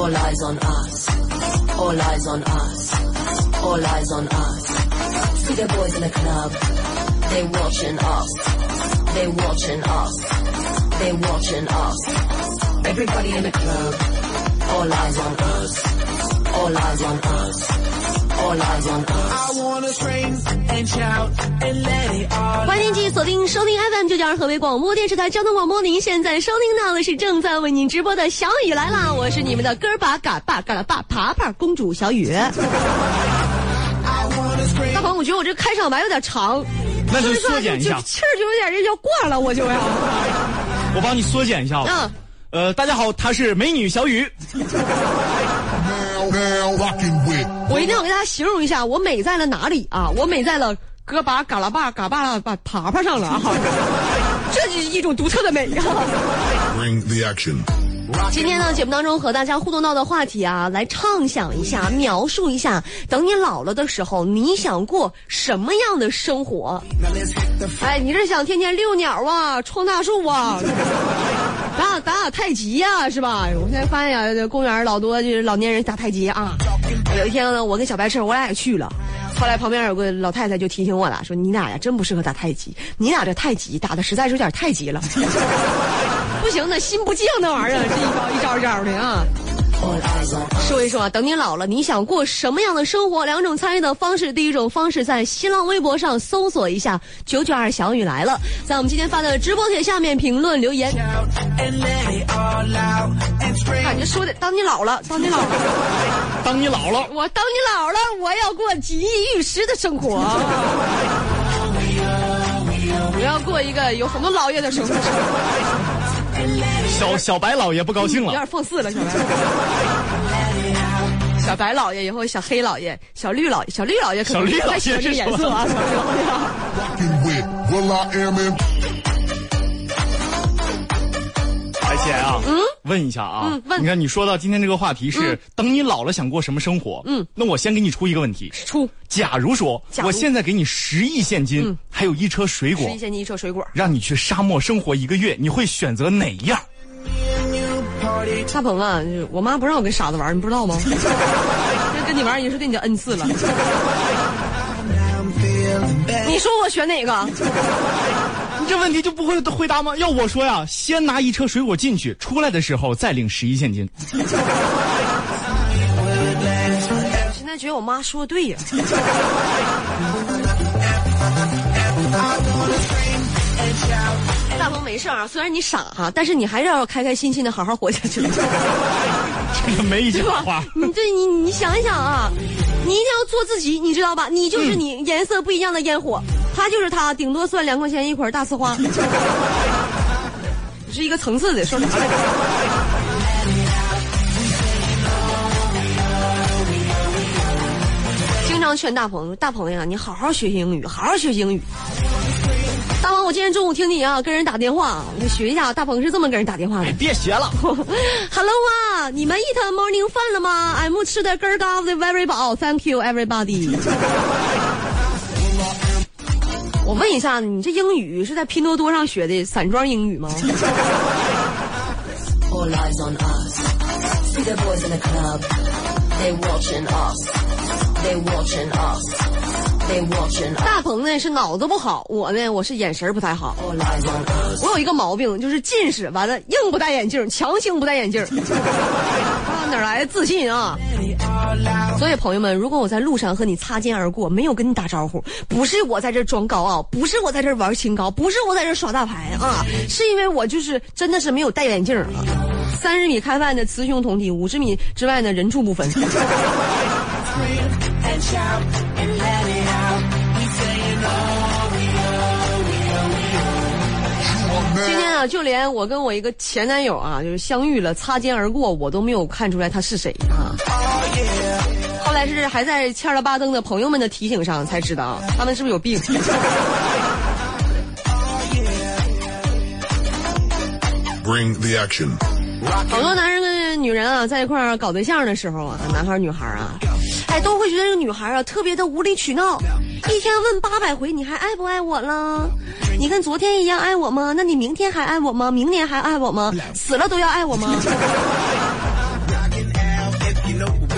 All eyes on us. All eyes on us. All eyes on us. See the boys in the club. They watching us. They watching us. They watching us. Everybody in the club. All eyes on us. All eyes on us. All eyes on us. I wanna scream and shout and let it all 欢迎继续锁定收听 FM 九九二河北广播电视台交通广播，您现在收听到的是正在为您直播的小雨来啦，我是你们的哥儿把嘎巴嘎啦巴爬爬公主小雨。I wanna scream 大鹏，我觉得我这开场白有点长，那就缩减一下，气儿就有点要挂了，我就要。我帮你缩减一下。嗯，呃，大家好，她是美女小雨。我一定要给大家形容一下，我美在了哪里啊？我美在了哥把嘎啦巴嘎巴啦巴爬爬上了啊！这是一种独特的美啊.今天呢，节目当中和大家互动到的话题啊，来畅想一下，描述一下，等你老了的时候，你想过什么样的生活哎，你是想天天遛鸟啊，撞大树啊，打打打太极呀、是吧？我现在发现呀，这公园老多就是老年人打太极啊。有一天呢，我跟小白车我俩也去了，后来旁边有个老太太就提醒我了，说你俩呀真不适合打太极，你俩这太极打的实在是有点太急了。不行，那心不静那玩意儿，这一招一招一招的啊。说一说啊，等你老了，你想过什么样的生活？两种参与的方式，第一种方式在新浪微博上搜索一下“九九二小雨来了”，在我们今天发的直播帖下面评论留言。感觉说的，当你老了，当你老了，当你老了，我当你老了，我要过锦衣玉食的生活。我要过一个有很多老爷的生活，小小白老爷不高兴了。有点放肆了，小白。小白老爷以后小黑老爷、小绿老、小绿老爷可能小绿老爷不太喜欢这个颜色啊，小绿老爷问一下啊，嗯问你看你说到今天这个话题是、等你老了想过什么生活？嗯，那我先给你出一个问题：出假如说我现在给你十亿现金，嗯还有一车水果十亿，现金一车水果。让你去沙漠生活一个月，你会选择哪一样？大鹏啊，我妈不让我跟傻子玩，你不知道吗？那跟你玩已经是对你的恩赐了。你说我选哪个？你这问题就不会回答吗？要我说呀，先拿一车水果进去，出来的时候再领十亿现金。我现在觉得我妈说的对呀。大鹏没事儿啊，虽然你傻哈，但是你还是要开开心心的好好活下去。这个没一句话。？你对你你想一想啊，你一定要做自己，你知道吧？你就是你，颜色不一样的烟火，他就是他，顶多算两块钱一捆大呲花，是一个层次的，说啥来着？经常劝大鹏，大鹏呀，你好好学习英语，好好学习英语。大鹏，我今天中午听你啊跟人打电话，我就学一下，大鹏是这么跟人打电话的。哎，别学了，Hello 啊，你们 eat morning 饭了吗？I'm 吃的根儿高的 very 饱，Thank you everybody。我问一下，你这英语是在拼多多上学的散装英语吗？大鹏呢是脑子不好，我呢我是眼神不太好。我有一个毛病，就是近视，完了硬不戴眼镜，强行不戴眼镜。哪来的自信啊？所以朋友们，如果我在路上和你擦肩而过，没有跟你打招呼，不是我在这装高傲，不是我在这玩清高，不是我在这耍大牌啊，是因为我就是真的是没有戴眼镜啊。三十米开外的雌雄同体，五十米之外呢人畜不分。oh, oh. 就连我跟我一个前男友啊，就是相遇了，擦肩而过，我都没有看出来他是谁啊。后来是还在欠了巴登的朋友们的提醒上才知道，他们是不是有病？bring the action. 好多男人跟女人啊在一块儿搞对象的时候啊，男孩儿女孩儿啊，哎，都会觉得这个女孩啊特别的无理取闹，一天问八百回你还爱不爱我了？你跟昨天一样爱我吗？那你明天还爱我吗？明年还爱我吗？死了都要爱我吗？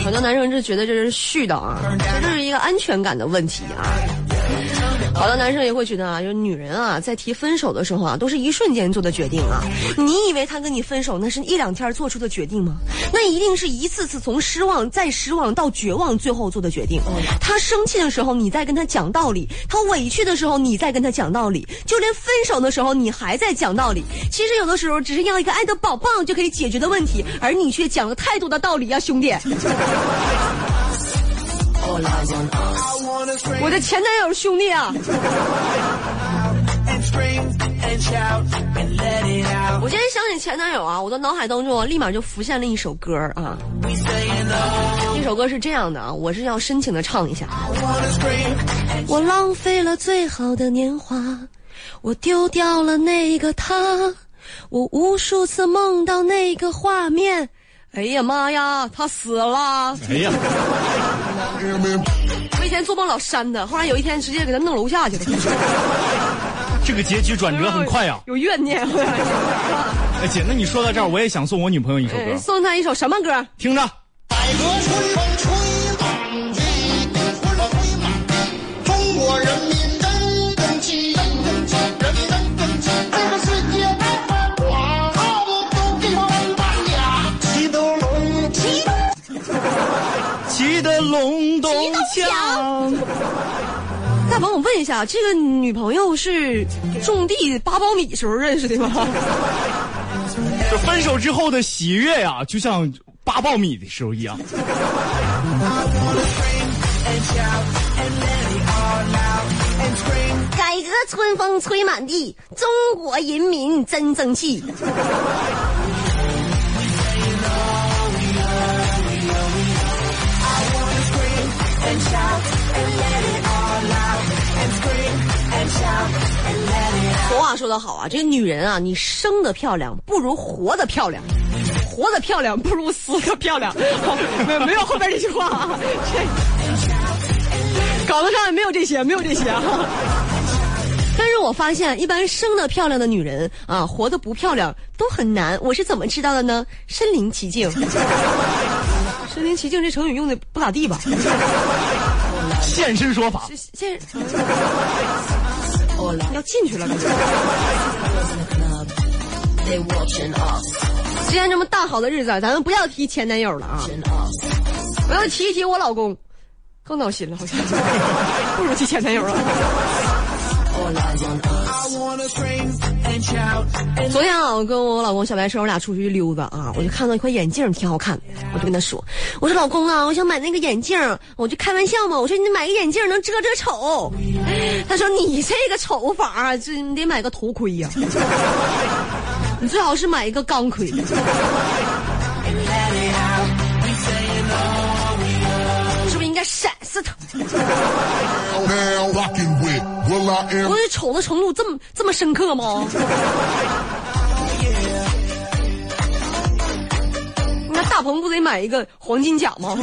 很多男生就觉得这是絮叨啊，这就是一个安全感的问题啊。好多男生也会觉得啊，就是女人啊，在提分手的时候啊，都是一瞬间做的决定啊。你以为他跟你分手，那是一两天做出的决定吗？那一定是一次次从失望再失望到绝望，最后做的决定。他生气的时候，你在跟他讲道理；他委屈的时候，你在跟他讲道理；就连分手的时候，你还在讲道理。其实有的时候，只是要一个爱的宝宝就可以解决的问题，而你却讲了太多的道理啊、兄弟。我的前男友兄弟啊！我今天想起前男友啊，我的脑海当中，立马就浮现了一首歌啊。这首歌是这样的啊，我是要深情的唱一下。我浪费了最好的年华，我丢掉了那个他，我无数次梦到那个画面。哎呀妈呀，他死了！哎呀，我以前做梦老扇他，后来有一天直接给他弄楼下去了。这个结局转折很快呀、有怨念。哎姐，那你说到这儿，我也想送我女朋友一首哎歌，送她一首什么歌？听着。百合春风吹问一下，这个女朋友是种地八苞米时候认识的吗？这分手之后的喜悦呀、就像扒苞米的时候一样。改革春风吹满地，中国人民真争气。俗话说得好啊，这个女人啊，你生的漂亮不如活的漂亮，活的漂亮不如死的漂亮。没没有后边这句话啊，这稿子上也没有这些，没有这些啊。但是我发现，一般生的漂亮的女人啊，活的不漂亮都很难。我是怎么知道的呢？身临其境。身临其境这成语用的不咋地吧？现身说法，现 要进去了。今天这么大好的日子，咱们不要提前男友了啊，我要提一提我老公，更闹心了，好像 不如提前男友了。昨天啊，我跟我老公小白车，我俩出去溜达啊，我就看到一块眼镜挺好看的，我就跟他说，我说老公啊，我想买那个眼镜，我就开玩笑嘛，我说你买个眼镜能遮遮丑。他说你这个丑法，这你得买个头盔呀、你最好是买一个钢盔。是不是应该闪这，我这丑的程度这么这么深刻吗？那大鹏不得买一个黄金甲吗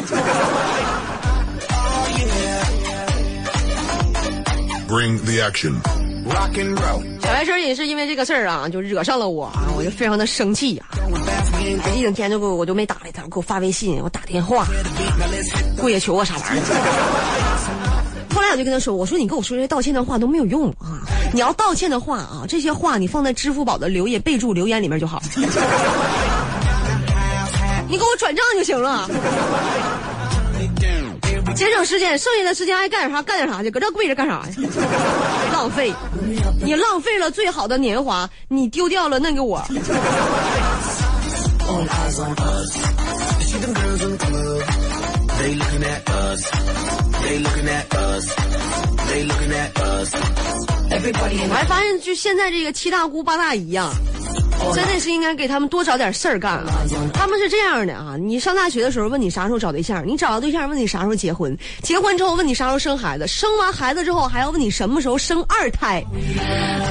？bring the action。小白车也是因为这个事儿啊，就惹上了我啊，我就非常的生气呀、一整天就给我我就没搭理他，给我发微信，我打电话，跪下求我啥玩意儿。后来我就跟他说：“我说你跟我说这些道歉的话都没有用啊！你要道歉的话啊，这些话你放在支付宝的留言备注留言里面就好，你给我转账就行了，节省时间剩下的时间爱干点啥干点啥去搁这跪着干啥去 浪费你浪费了最好的年华你丢掉了那个我我还发现就现在这个七大姑八大姨呀真的是应该给他们多找点事儿干啊！他们是这样的啊，你上大学的时候问你啥时候找对象，你找到对象问你啥时候结婚，结婚之后问你啥时候生孩子，生完孩子之后还要问你什么时候生二胎。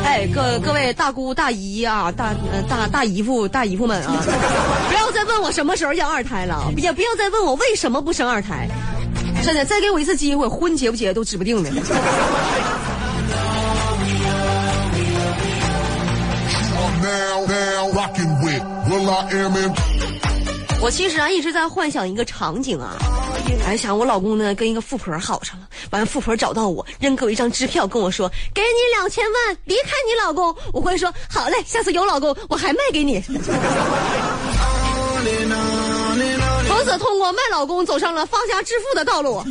哎，各各位大姑大姨啊，大呃大大姨夫大姨夫们啊，不要再问我什么时候要二胎了，也不要再问我为什么不生二胎。真的，再给我一次机会，婚结不结都指不定呢。我其实啊一直在幻想一个场景啊，哎，想我老公呢跟一个富婆好上了，完了富婆找到我，扔给我一张支票，跟我说给你两千万，离开你老公。我会说好嘞，下次有老公我还卖给你。从此通过卖老公走上了发家致富的道路。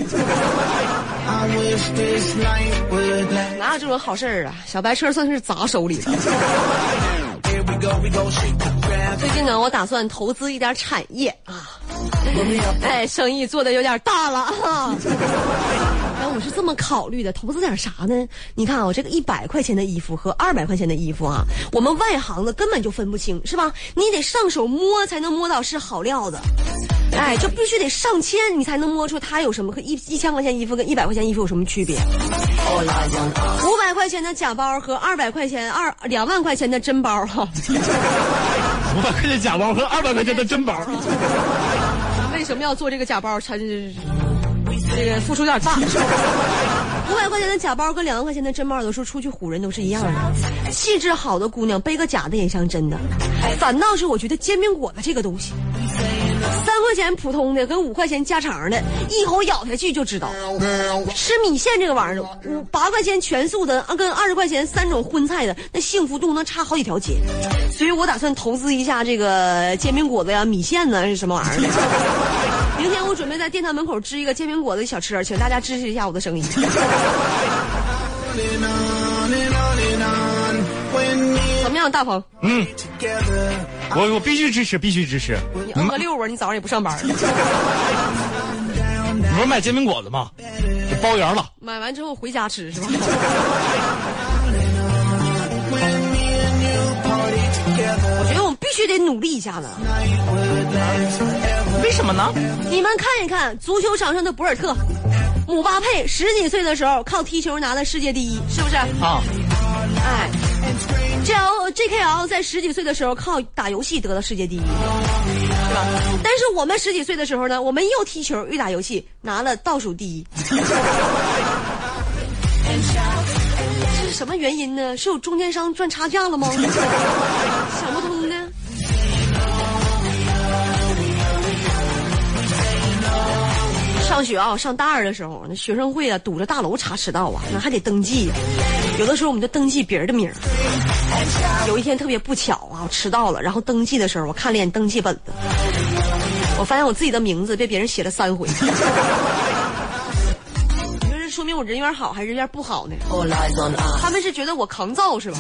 哪有这种好事儿啊？小白车算是砸手里了。最近呢，我打算投资一点产业啊，哎，生意做的有点大了啊。哎，我是这么考虑的，投资点啥呢？你看啊，我这个一百块钱的衣服和二百块钱的衣服啊，我们外行的根本就分不清，是吧？你得上手摸才能摸到是好料子。哎，就必须得上千，你才能摸出它有什么和一一千块钱衣服跟一百块钱衣服有什么区别。五百块钱的假包和二百块钱二两万块钱的真包哈。五百块钱假包和二百块钱的真包，为什么要做这个假包？才这这个付出有点大。五百块钱的假包跟两万块钱的真包，有时候出去唬人都是一样的。气质好的姑娘背个假的也像真的，反倒是我觉得煎饼果子这个东西，三块钱普通的跟五块钱加肠的，一口咬下去就知道。吃米线这个玩意儿，五八块钱全素的，跟二十块钱三种荤菜的，那幸福度能差好几条街。所以我打算投资一下这个煎饼果子呀、米线呢，是什么玩意儿。明天我准备在电台门口支一个煎饼果子小车，请大家支持一下我的生意。怎么样，大鹏？together, 我我必须支持，必须支持。你摁个六啊，你早上也不上班。你 不是卖煎饼果子吗？给包圆了。买完之后回家吃是吧 我觉得我们必须得努力一下子。为什么呢？你们看一看足球场上的博尔特、姆巴佩，十几岁的时候靠踢球拿了世界第一，是不是？啊，哎，J L J K L 在十几岁的时候靠打游戏得了世界第一，是吧？但是我们十几岁的时候呢，我们又踢球又打游戏，拿了倒数第一。是什么原因呢？是有中间商赚差价了吗？想不通上学啊，上大二的时候，那学生会啊堵着大楼查迟到啊，那还得登记、有的时候我们就登记别人的名儿。有一天特别不巧啊，我迟到了，然后登记的时候，我看了眼登记本子，我发现我自己的名字被别人写了三回。你说这说明我人缘好还是人缘不好呢？他们是觉得我抗造是吧？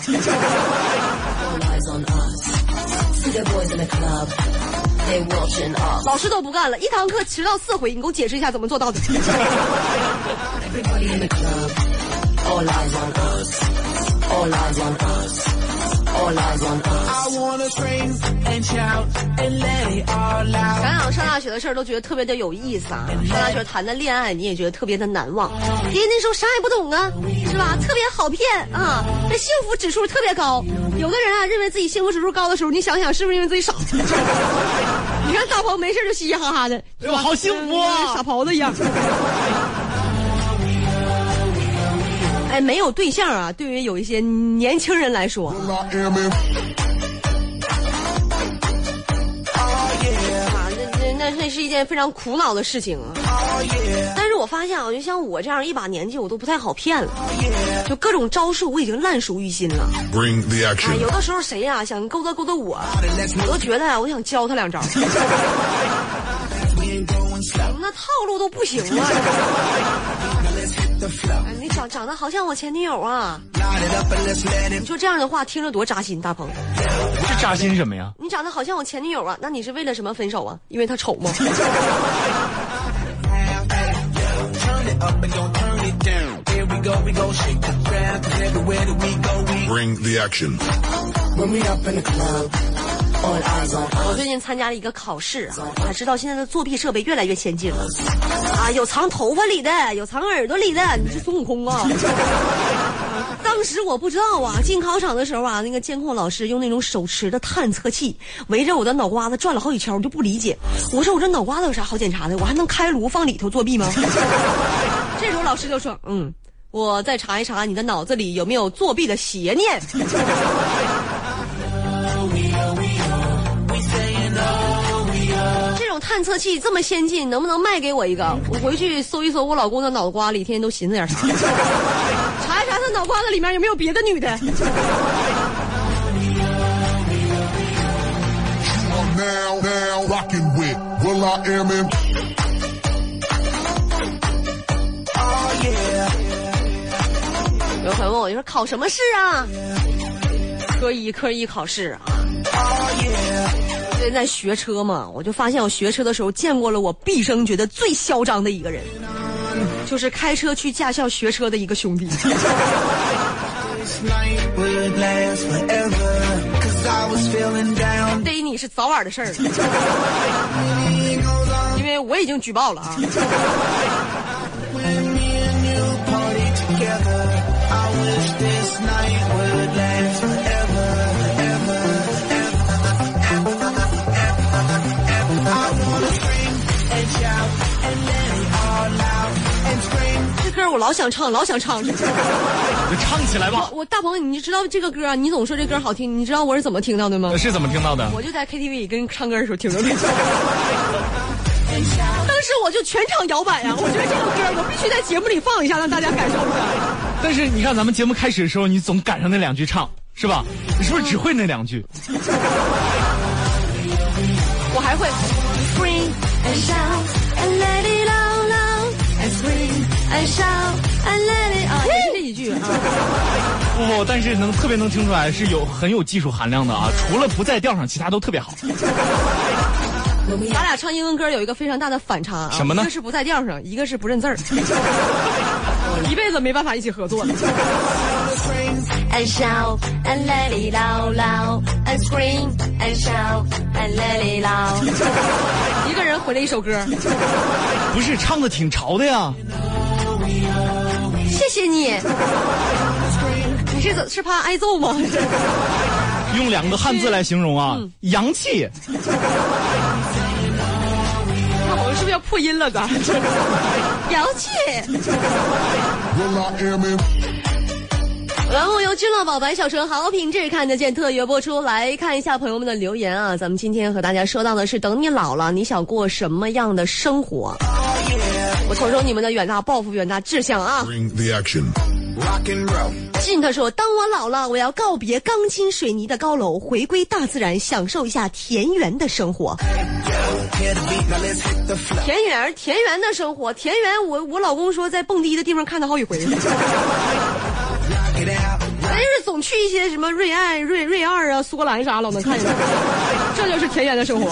老师都不干了一堂课迟到四回你给我解释一下怎么做到的。All. I wanna scream and shout and let it all out. 想想上大学的事儿，都觉得特别的有意思啊。上大学谈的恋爱，你也觉得特别的难忘，因为那时候啥也不懂啊，是吧？特别好骗啊，那幸福指数特别高。有的人啊，认为自己幸福指数高的时候，你想想是不是因为自己傻？你看大鹏没事就嘻嘻哈哈的，哎呦，好幸福啊！傻狍子一样。哎，没有对象啊，对于有一些年轻人来说.啊，那那那那是一件非常苦恼的事情啊。但是我发现啊，就像我这样一把年纪，我都不太好骗了，就各种招数我已经烂熟于心了。Bring the 哎.有的时候谁呀、想勾搭勾搭我，我都觉得啊，我想教他两招。那套路都不行啊！哎，你长长得好像我前女友啊！你说这样的话听着多扎心，大鹏。这扎心什么呀？你长得好像我前女友啊？那你是为了什么分手啊？因为她丑吗？Bring the action. We up in the club. 我最近参加了一个考试啊，才知道现在的作弊设备越来越先进了，啊，有藏头发里的，有藏耳朵里的，你是孙悟空啊！当时我不知道啊，进考场的时候啊，那个监控老师用那种手持的探测器围着我的脑瓜子转了好几圈，我就不理解，我说我这脑瓜子有啥好检查的？我还能开颅放里头作弊吗？这时候老师就说，嗯，我再查一查你的脑子里有没有作弊的邪念。探测器这么先进，能不能卖给我一个？我回去搜一搜我老公的脑瓜里，天天都寻思点啥，查一查他脑瓜子里面有没有别的女的。有朋友问我，就说考什么试啊？科一，科一考试啊。最近在学车嘛，我就发现我学车的时候见过了我毕生觉得最嚣张的一个人，就是开车去驾校学车的一个兄弟。逮你是早晚的事儿，因为我已经举报了啊。我老想唱，老想唱。就唱起来吧。我大鹏，你知道这个歌啊？你总说这歌好听，你知道我是怎么听到的吗？是怎么听到的？我就在 KTV 里跟唱歌的时候听着的。当时我就全场摇摆呀、我觉得这个歌我必须在节目里放一下，让大家感受一下。但是你看咱们节目开始的时候，你总赶上那两句唱，是吧？你是不是只会那两句？我还会啊，也是这几句啊。不不，但是能特别能听出来是有很有技术含量的啊！除了不在调上，其他都特别好。咱俩唱英文歌有一个非常大的反差啊，什么呢一个是不在调上，一个是不认字儿，一辈子没办法一起合作了。And shout and let it out loud and scream and shout and let it out。一个人回了一首歌，不是唱的挺潮的呀？谢谢你。你是怎是怕挨揍吗？用两个汉字来形容啊，洋气。我们是不是要破音了？咱洋气。栏目由君乐宝白小纯好品质看得见特约播出。来看一下朋友们的留言啊，咱们今天和大家说到的是，等你老了，你想过什么样的生活？我瞅瞅你们的远大抱负、远大志向啊.信他说：“当我老了，我要告别钢筋水泥的高楼，回归大自然，享受一下田园的生活。田园，田园的生活，田园我我老公说在蹦迪的地方看他好几回 out. 但是总去一些什么瑞爱、瑞瑞二啊、苏格兰啥，老能看见。这就是田园的生活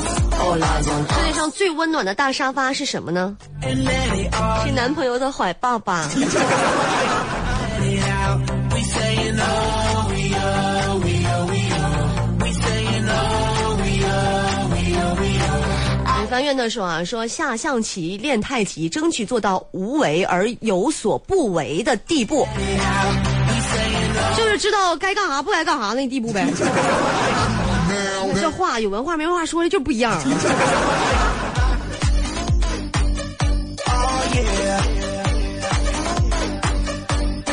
世界上最温暖的大沙发是什么呢？是男朋友的怀抱吧。李凡院的说啊，说下象棋、练太极，争取做到无为而有所不为的地步，就是知道该干啥不该干啥那地步呗。话有文化没文化说的就不一样。Oh.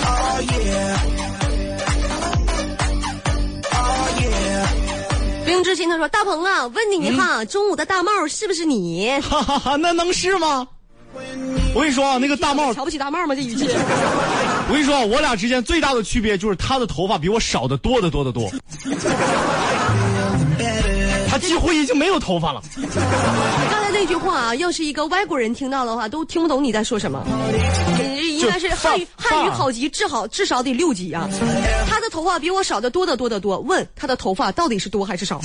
Oh. Oh. 冰之心他说：“大鹏啊，问你一下，中午的大帽是不是你？哈哈哈，那能是吗？我跟你说啊，那个大帽，瞧不起大帽吗？这语气。我跟你说啊，我俩之间最大的区别就是他的头发比我少的多得多得多，他几乎已经没有头发了。刚才那句话啊，要是一个外国人听到的话，都听不懂你在说什么。你应该是汉语汉语考级至少至少得六级啊。他的头发比我少的多得多得多，问他的头发到底是多还是少？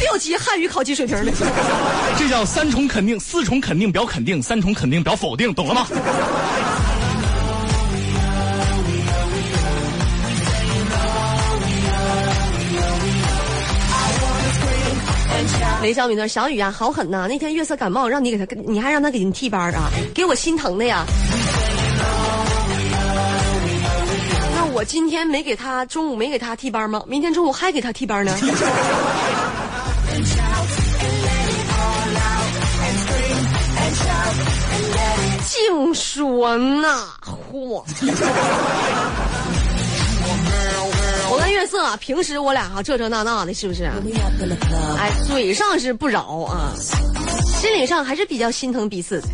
六级汉语考级水平的。这叫三重肯定，四重肯定表肯定，三重肯定表否定，懂了吗？雷小米说：“小雨啊，好狠呐！那天月色感冒，让你给他，你还让他给你替班啊，给我心疼的呀。”那我今天没给他，中午没给他替班吗？明天中午还给他替班呢？净说那货。我跟月色啊，平时我俩哈这这那那的，是不是.哎，嘴上是不饶啊，心理上还是比较心疼彼此的。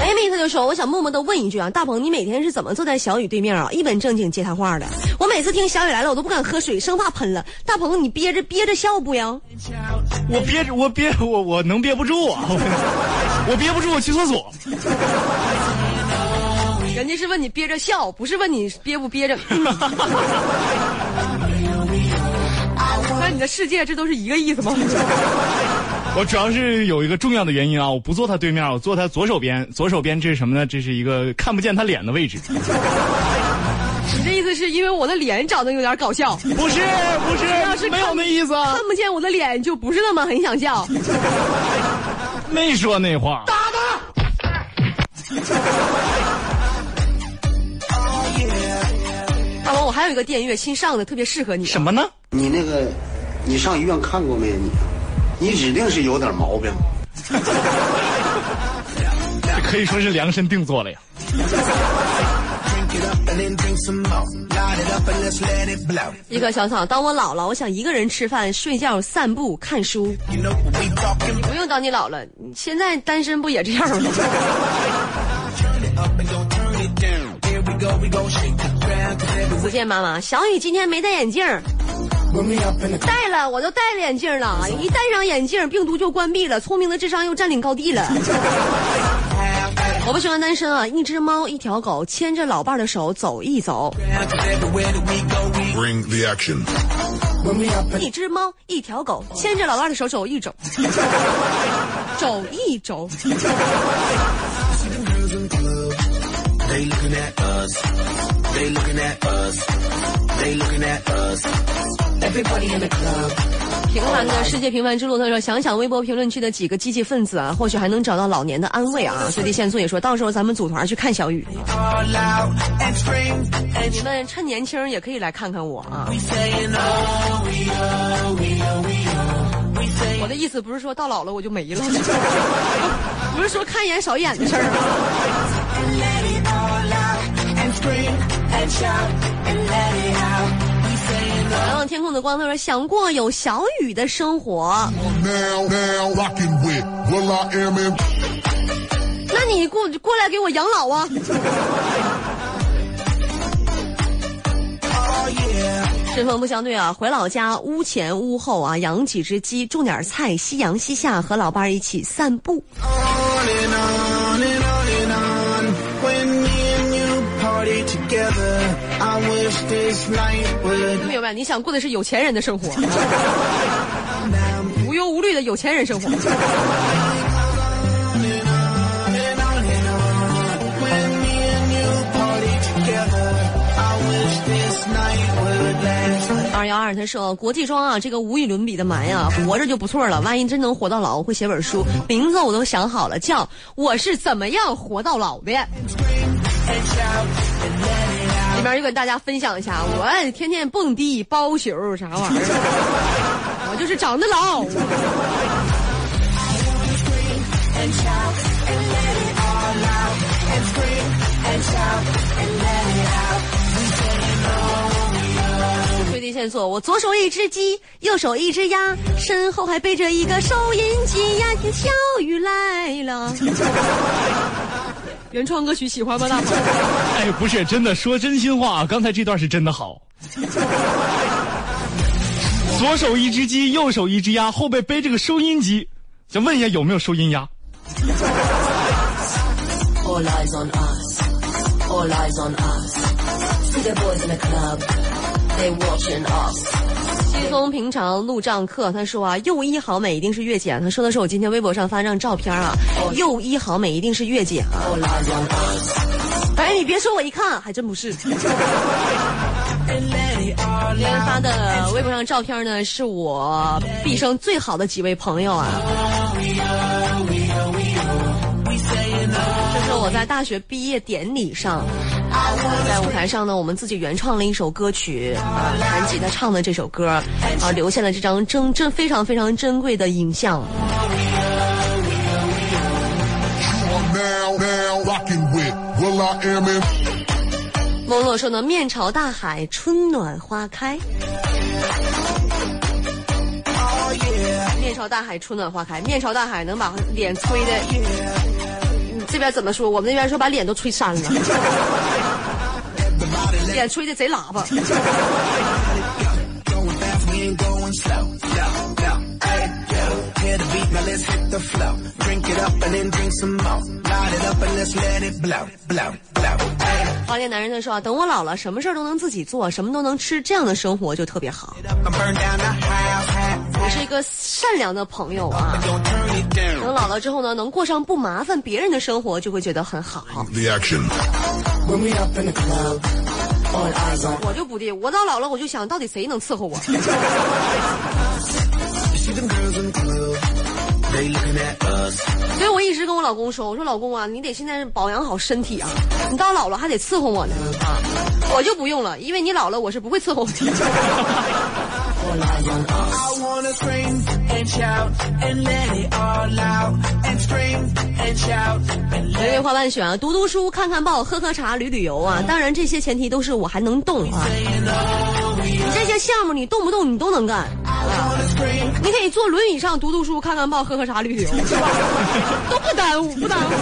哎，妹他就说，我想默默的问一句啊，大鹏，你每天是怎么坐在小雨对面啊，一本正经接他话的？我每次听小雨来了，我都不敢喝水，生怕喷了。大鹏，你憋着憋着笑不呀？我憋着，我憋我我能憋不住啊！我憋不住，我去厕所。人家是问你憋着笑，不是问你憋不憋着。嗯 那你的世界这都是一个意思吗？我主要是有一个重要的原因啊，我不坐他对面，我坐他左手边。左手边这是什么呢？这是一个看不见他脸的位置。你这意思是因为我的脸长得有点搞笑，不是不是，要是没有那意思啊看，不见我的脸就不是那么很想笑。没说那话。打他大王，我还有一个电乐新上的，特别适合你。什么呢？你那个，你上医院看过没？你，你指定是有点毛病。这 可以说是量身定做了呀。一个小草，当我老了，我想一个人吃饭、睡觉、散步、看书，不用当你老了。现在单身不也这样吗？子健妈妈，小雨今天没戴眼镜，戴了，我都戴了眼镜了。一戴上眼镜，病毒就关闭了，聪明的智商又占领高地了。我不喜欢单身啊！一只猫，一条狗，牵着老伴儿的手走一走。Bring the action. in 一只猫，一条狗，牵着老伴儿的手走一走，走一走。平凡的世界平凡之路他说想想微博评论区的几个积极分子啊或许还能找到老年的安慰啊最低限速也说到时候咱们组团去看小雨你们趁年轻也可以来看看我啊我的意思不是说到老了我就没了不是说看一眼少一眼的事儿天空的光，他说想过有小雨的生活.那你过过来给我养老啊。oh. 针锋不相对啊，回老家屋前屋后啊，养几只鸡，种点菜，夕阳西下，和老伴儿一起散步。明白？你想过的是有钱人的生活，无忧无虑的有钱人生活。二幺二他说国际装啊，这个无与伦比的蛮呀、活着就不错了。万一真能活到老，我会写本书，名字我都想好了，叫《我是怎么样活到老的》。里边就跟大家分享一下，我天天蹦迪、包宿啥玩意儿，我就是长得老。最低线索，我左手一只鸡，右手一只鸭，身后还背着一个收音机呀，听小雨来了。原创歌曲喜欢吗，大鹏？哎，不是真的，说真心话，刚才这段是真的好。左手一只鸡，右手一只鸭，后背背着个收音机，想问一下有没有收音鸭？All eyes on us. All eyes on us. See the boys in the club. They watching us. 西松平常录账课，他说啊，右一好美一定是月姐。他说的是我今天微博上发张照片啊，右一好美一定是月姐啊。哎，你别说，我一看还真不是。今天发的微博上照片呢，是我毕生最好的几位朋友啊。在大学毕业典礼上，在舞台上呢，我们自己原创了一首歌曲啊，弹吉他唱的这首歌啊，留下了这张珍珍非常非常珍贵的影像。梦洛说呢，面朝大海，春暖花开。面朝大海，春暖花开。面朝大海能把脸吹的，嗯这边怎么说？我们那边说把脸都吹扇了，脸吹的贼喇叭。花那男人他说：“等我老了，什么事儿都能自己做，什么都能吃，这样的生活就特别好。”我是一个善良的朋友啊，等老了之后呢，能过上不麻烦别人的生活，就会觉得很好。我就不的，我到老了我就想到底谁能伺候我。所以我一直跟我老公说，我说老公啊，你得现在保养好身体啊，你到老了还得伺候我呢。我就不用了，因为你老了，我是不会伺候的。All eyes on us. I wanna scream and shout and let it all out. And scream and shout and 玫瑰花瓣选啊，读读书，看看报，喝喝茶，旅旅游啊。当然这些前提都是我还能动啊。你这些项目你动不动你都能干。啊你可以坐轮椅上读读书、看看报、喝喝茶、旅旅游？都不耽误，不耽误。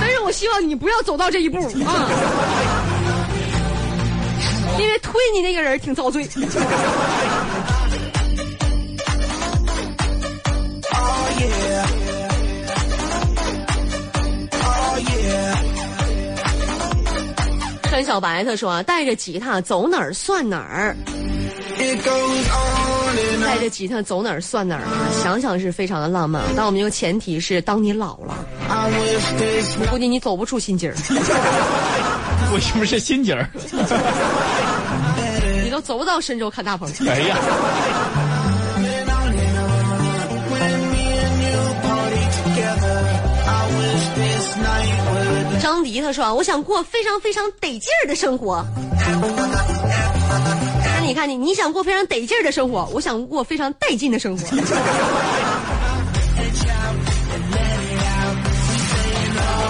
但是我希望你不要走到这一步啊，因为你那个人挺遭罪。Oh. Oh. 陈小白他说啊，带着吉他走哪儿算哪儿带着吉他走哪儿算哪儿啊，想想是非常的浪漫。但我们这个前提是，当你老了我估计你走不出心结儿，我是不是心结儿？你都走不到深州看大棚。哎呀，went on and on. When me and you party together, I wish this night would 张迪他说啊，我想过非常非常得劲儿的生活。那你看你，你想过非常得劲儿的生活，我想过非常带劲的生活。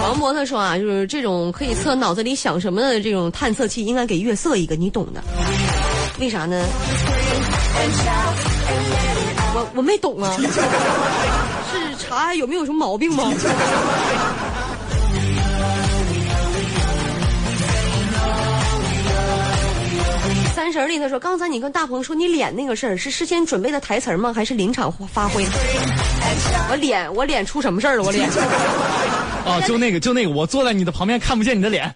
王博他说啊，就是这种可以测脑子里想什么的这种探测器，应该给月色一个，你懂的。为啥呢？我我没懂啊，是查有没有什么毛病吗？三婶儿里他说，刚才你跟大鹏说你脸那个事儿是事先准备的台词儿吗？还是临场发挥？我脸我脸出什么事儿了？我脸哦，就那个，就那个，我坐在你的旁边看不见你的脸。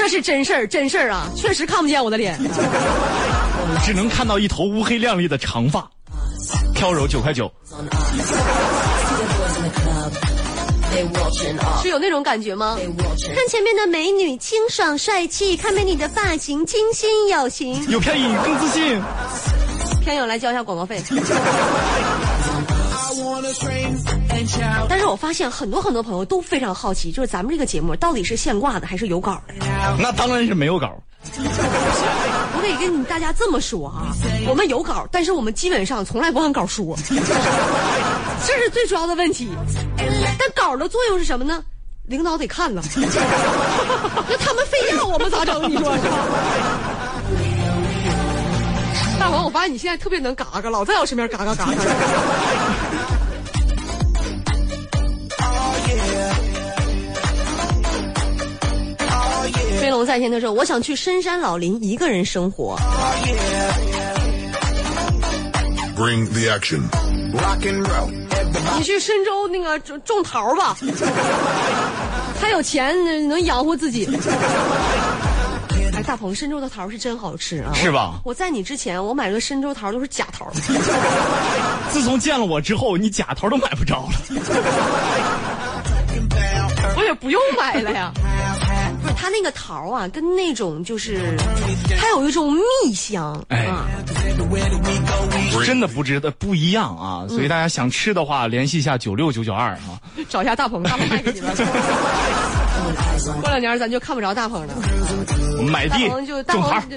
这是真事儿，真事儿啊，确实看不见我的脸。只能看到一头乌黑亮丽的长发，飘柔九块九。是有那种感觉吗？看前面的美女清爽帅气，看美女的发型清新有型。有偏影更自信。偏友来交一下广告费。但是我发现很多很多朋友都非常好奇，就是咱们这个节目到底是现挂的还是有稿的？那当然是没有稿。我得跟你大家这么说啊，我们有稿，但是我们基本上从来不按稿说，这是最主要的问题。但稿的作用是什么呢？领导得看了，那他们非要我们咋整？你说是吧？大王，我发现你现在特别能嘎嘎，老在我身边嘎嘎嘎嘎。飞龙在天的时候，我想去深山老林一个人生活。Oh yeah. Bring the action. Rock and roll. 你去深州那个种种桃吧，他有钱能养活自己。哎，大鹏，深州的桃是真好吃啊！是吧我在你之前，我买个深州桃都是假桃。自从见了我之后，你假桃都买不着了。我，也不用买了呀。它那个桃啊，跟那种就是，它有一种蜜香哎啊。真的不知道不一样啊，所以大家想吃的话，联系一下九六九九二啊。找一下大鹏，大鹏卖给你了。过两年咱就看不着大鹏了，我们买地种桃鹏，就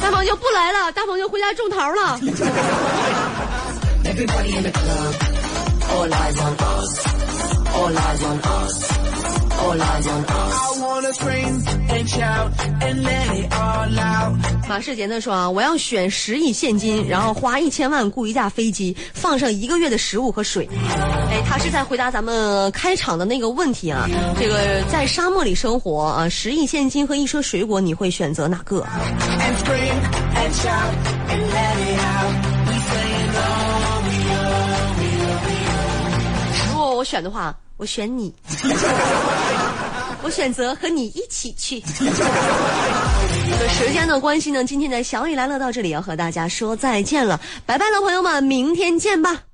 大鹏就不来了，大鹏就回家种桃了。马世杰呢说啊，我要选十亿现金，然后花一千万雇一架飞机，放上一个月的食物和水。哎，他是在回答咱们开场的那个问题啊。这个在沙漠里生活啊，十亿现金和一车水果，你会选择哪个 oh, oh, oh, oh. 如果我选的话，我选你。我选择和你一起去。时间的关系呢，今天的小雨来了到这里要和大家说再见了，拜拜了，朋友们，明天见吧。